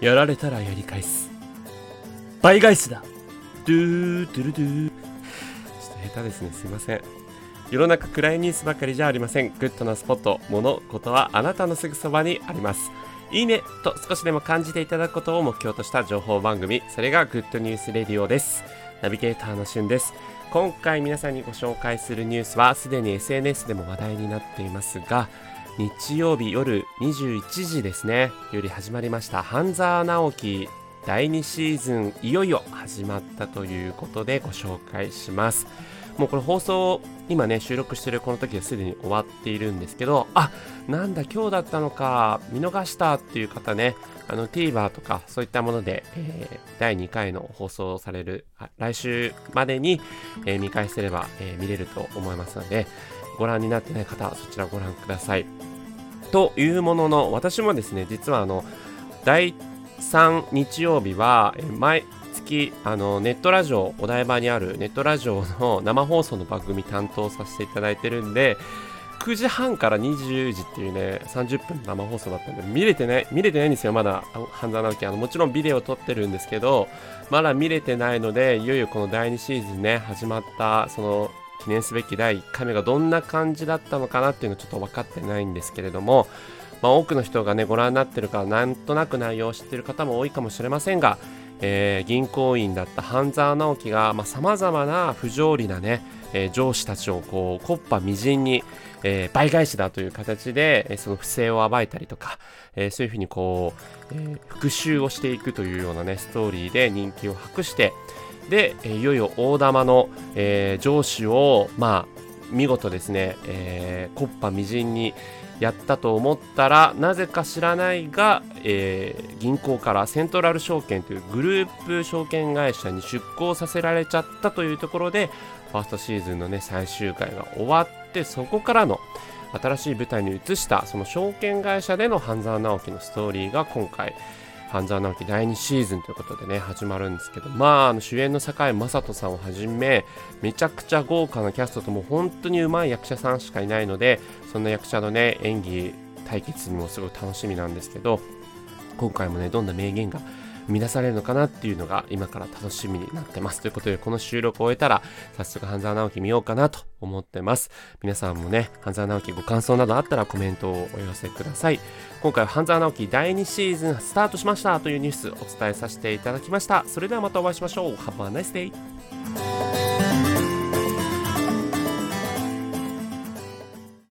やられたらやり返す。倍返しだ。ドゥードゥルドゥー。ちょっと下手ですね。すいません。世の中暗いニュースばかりじゃありません。グッドなスポット物事はあなたのすぐそばにあります。いいねと少しでも感じていただくことを目標とした情報番組。それがグッドニュースレディオです。ナビゲーターのしゅんです。今回皆さんにご紹介するニュースはすでに SNS でも話題になっていますが日曜日夜21時ですね。より始まりました。半沢直樹第2シーズンいよいよ始まったということでご紹介します。もうこれ放送今ね収録してるこの時ですでに終わっているんですけどあなんだ今日だったのか見逃したっていう方ねあの TVer とかそういったもので、えー、第2回の放送される来週までに、えー、見返せれば、えー、見れると思いますのでご覧になってない方そちらご覧ください。というものの私もですね実はあの第3日曜日は毎月あのネットラジオお台場にあるネットラジオの 生放送の番組担当させていただいてるんで9時半から20時っていうね30分生放送だったんで見れてない見れてないんですよまだ。半沢直樹あのもちろんビデオ撮ってるんですけどまだ見れてないのでいよいよこの第2シーズンね始まったその記念すべき第1回目がどんな感じだったのかなっていうのはちょっと分かってないんですけれども、まあ、多くの人がねご覧になってるからなんとなく内容を知ってる方も多いかもしれませんが、えー、銀行員だった半沢直樹がさまざ、まな不条理なね、えー、上司たちをこう木っ端みじんに、えー、倍返しだという形で、えその不正を暴いたりとか、えそういうふうにこう、え復讐をしていくというようなねストーリーで人気を博してで、いよいよ大玉の、えー、上司を、まあ、見事ですね、えー、コッパみじんにやったと思ったらなぜか知らないが、えー、銀行からセントラル証券というグループ証券会社に出向させられちゃったというところでファーストシーズンのね最終回が終わってそこからの新しい舞台に移したその証券会社での半沢直樹のストーリーが今回半沢直樹第2シーズンということでね、始まるんですけど、まあ、あの主演の堺雅人さんをはじめ、めちゃくちゃ豪華なキャストとも本当にうまい役者さんしかいないので、そんな役者のね、演技対決にもすごい楽しみなんですけど、今回もね、どんな名言が生み出されるのかなっていうのが今から楽しみになってます。ということで、この収録を終えたら、早速半沢直樹見ようかなと思ってます。皆さんもね、半沢直樹ご感想などあったらコメントをお寄せください。今回は半沢直樹第2シーズンスタートしましたというニュースお伝えさせていただきました。それではまたお会いしましょう。Have a nice day!